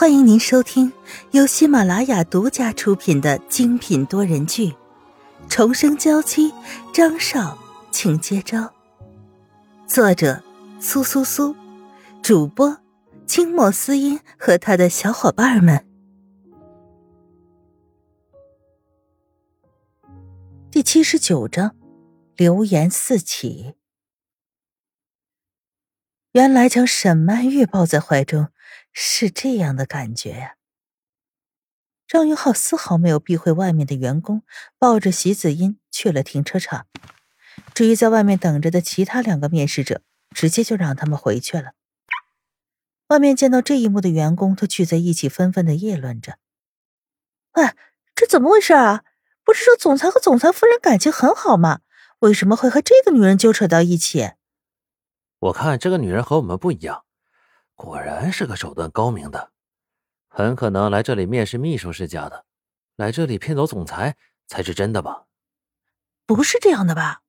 欢迎您收听由喜马拉雅独家出品的精品多人剧《重生娇妻》，张少，请接招。作者：苏苏苏，主播：清墨思音和他的小伙伴们。第七十九章，流言四起。原来将沈曼玉抱在怀中。是这样的感觉呀。张云浩丝毫没有避讳外面的员工，抱着席子音去了停车场。至于在外面等着的其他两个面试者，直接就让他们回去了。外面见到这一幕的员工都聚在一起，纷纷的议论着：“喂，这怎么回事啊？不是说总裁和总裁夫人感情很好吗？为什么会和这个女人纠扯到一起？”我看这个女人和我们不一样。果然是个手段高明的，很可能来这里面试秘书是假的，来这里骗走总裁才是真的吧？不是这样的吧？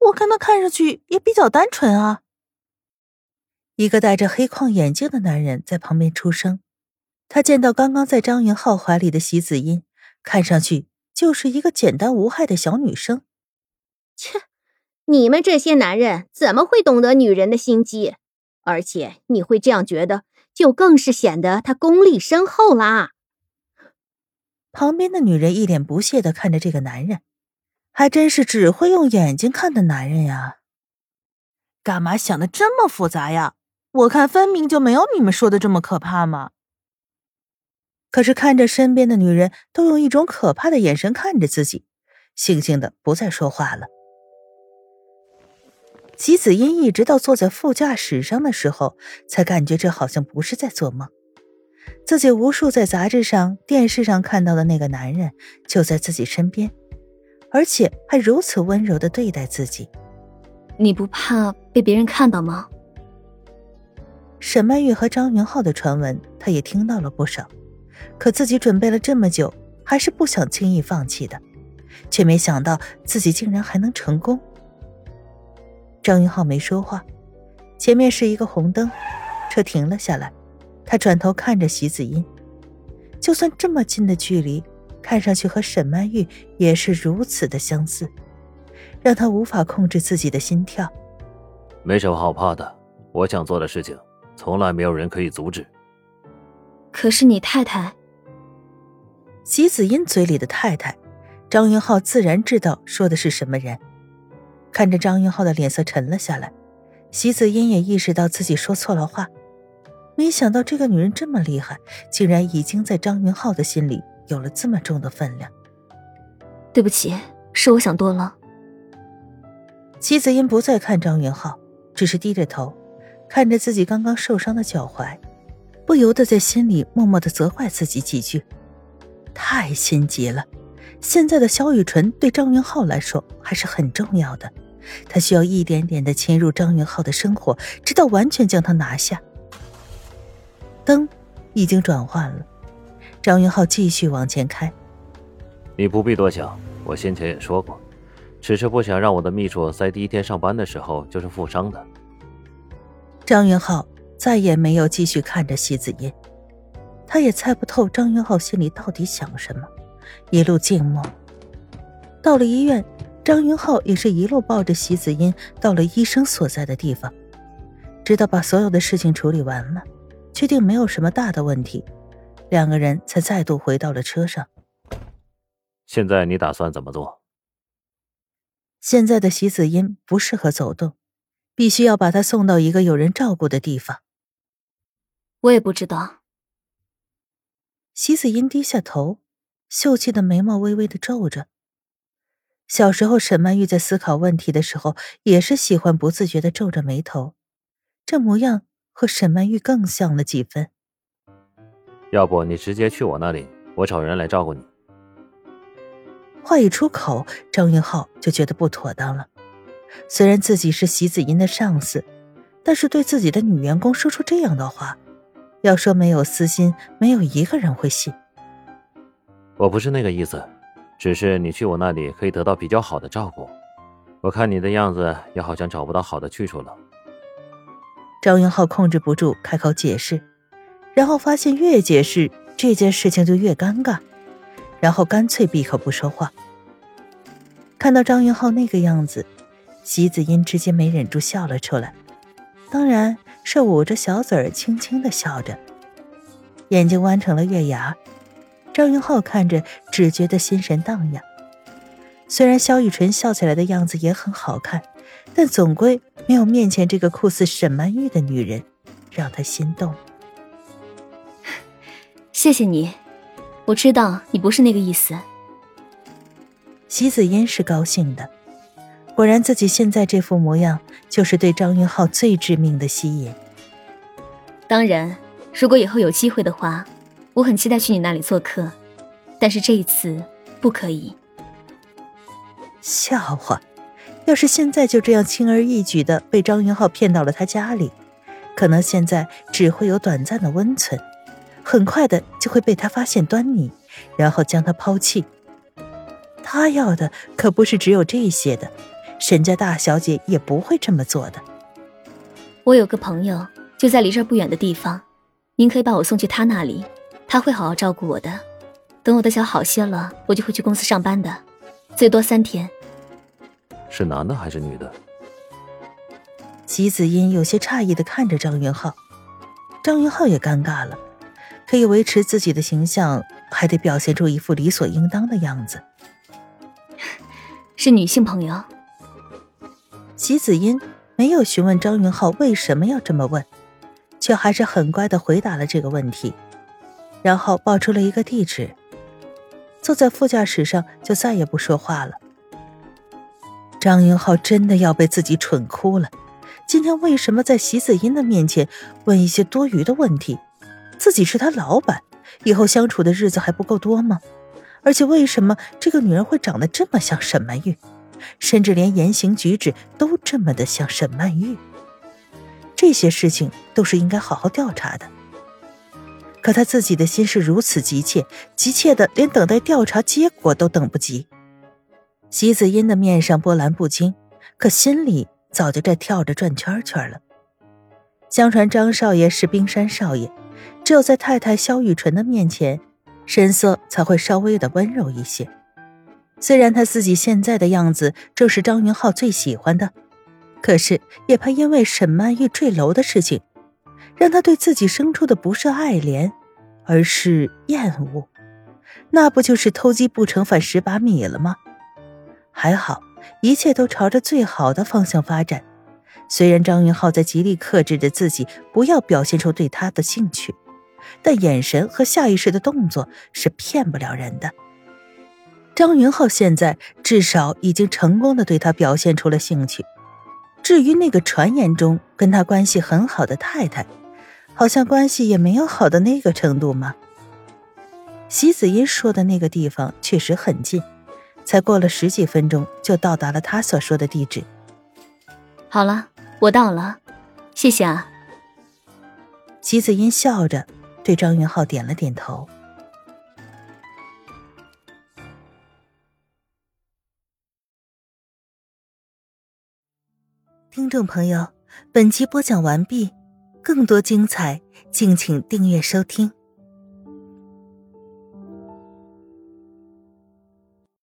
我看他看上去也比较单纯啊。一个戴着黑框眼镜的男人在旁边出声，他见到刚刚在张云浩怀里的席子音，看上去就是一个简单无害的小女生。切，你们这些男人怎么会懂得女人的心机？而且你会这样觉得，就更是显得他功力深厚啦。旁边的女人一脸不屑的看着这个男人，还真是只会用眼睛看的男人呀！干嘛想的这么复杂呀？我看分明就没有你们说的这么可怕嘛。可是看着身边的女人都用一种可怕的眼神看着自己，悻悻的不再说话了。席子音一直到坐在副驾驶上的时候，才感觉这好像不是在做梦。自己无数在杂志上、电视上看到的那个男人就在自己身边，而且还如此温柔的对待自己。你不怕被别人看到吗？沈曼玉和张云浩的传闻，他也听到了不少。可自己准备了这么久，还是不想轻易放弃的，却没想到自己竟然还能成功。张云浩没说话，前面是一个红灯，车停了下来。他转头看着席子音，就算这么近的距离，看上去和沈曼玉也是如此的相似，让他无法控制自己的心跳。没什么好怕的，我想做的事情，从来没有人可以阻止。可是你太太，席子音嘴里的太太，张云浩自然知道说的是什么人。看着张云浩的脸色沉了下来，席子音也意识到自己说错了话。没想到这个女人这么厉害，竟然已经在张云浩的心里有了这么重的分量。对不起，是我想多了。席子音不再看张云浩，只是低着头，看着自己刚刚受伤的脚踝，不由得在心里默默的责怪自己几句：太心急了。现在的萧雨纯对张云浩来说还是很重要的。他需要一点点的侵入张云浩的生活，直到完全将他拿下。灯已经转换了，张云浩继续往前开。你不必多想，我先前也说过，只是不想让我的秘书在第一天上班的时候就是负伤的。张云浩再也没有继续看着席子音，他也猜不透张云浩心里到底想什么，一路静默。到了医院。张云浩也是一路抱着席子音到了医生所在的地方，直到把所有的事情处理完了，确定没有什么大的问题，两个人才再度回到了车上。现在你打算怎么做？现在的席子音不适合走动，必须要把他送到一个有人照顾的地方。我也不知道。席子音低下头，秀气的眉毛微微的皱着。小时候，沈曼玉在思考问题的时候，也是喜欢不自觉的皱着眉头，这模样和沈曼玉更像了几分。要不你直接去我那里，我找人来照顾你。话一出口，张云浩就觉得不妥当了。虽然自己是席子音的上司，但是对自己的女员工说出这样的话，要说没有私心，没有一个人会信。我不是那个意思。只是你去我那里可以得到比较好的照顾，我看你的样子也好像找不到好的去处了。张云浩控制不住开口解释，然后发现越解释这件事情就越尴尬，然后干脆闭口不说话。看到张云浩那个样子，席子音直接没忍住笑了出来，当然是捂着小嘴轻轻的笑着，眼睛弯成了月牙。张云浩看着只觉得心神荡漾。虽然萧雨辰笑起来的样子也很好看，但总归没有面前这个酷似沈曼玉的女人让他心动。谢谢你，我知道你不是那个意思。席子音是高兴的，果然自己现在这副模样就是对张云浩最致命的吸引。当然，如果以后有机会的话，我很期待去你那里做客，但是这一次不可以。笑话，要是现在就这样轻而易举的被张云浩骗到了他家里，可能现在只会有短暂的温存，很快的就会被他发现端倪，然后将他抛弃。他要的可不是只有这些的，沈家大小姐也不会这么做的。我有个朋友就在离这儿不远的地方，您可以把我送去他那里，他会好好照顾我的。等我的脚好些了，我就会去公司上班的，最多三天。是男的还是女的？齐子音有些诧异的看着张云浩，张云浩也尴尬了，可以维持自己的形象，还得表现出一副理所应当的样子。是女性朋友。齐子音没有询问张云浩为什么要这么问，却还是很乖的回答了这个问题，然后报出了一个地址。坐在副驾驶上就再也不说话了。张云浩真的要被自己蠢哭了，今天为什么在席子音的面前问一些多余的问题？自己是他老板，以后相处的日子还不够多吗？而且为什么这个女人会长得这么像沈曼玉，甚至连言行举止都这么的像沈曼玉？这些事情都是应该好好调查的。可他自己的心是如此急切，急切的连等待调查结果都等不及。席子音的面上波澜不惊，可心里早就在跳着转圈圈了。相传张少爷是冰山少爷，只有在太太萧雨纯的面前。神色才会稍微的温柔一些。虽然他自己现在的样子正是张云浩最喜欢的，可是也怕因为沈曼玉坠楼的事情，让他对自己生出的不是爱怜，而是厌恶。那不就是偷鸡不成反蚀把米了吗？还好，一切都朝着最好的方向发展。虽然张云浩在极力克制着自己，不要表现出对他的兴趣。但眼神和下意识的动作是骗不了人的。张云浩现在至少已经成功的对他表现出了兴趣。至于那个传言中跟他关系很好的太太，好像关系也没有好到那个程度嘛？席子音说的那个地方确实很近，才过了十几分钟就到达了他所说的地址。好了，我到了，谢谢啊。席子音笑着。对张云浩点了点头。听众朋友，本集播讲完毕，更多精彩，敬请订阅收听。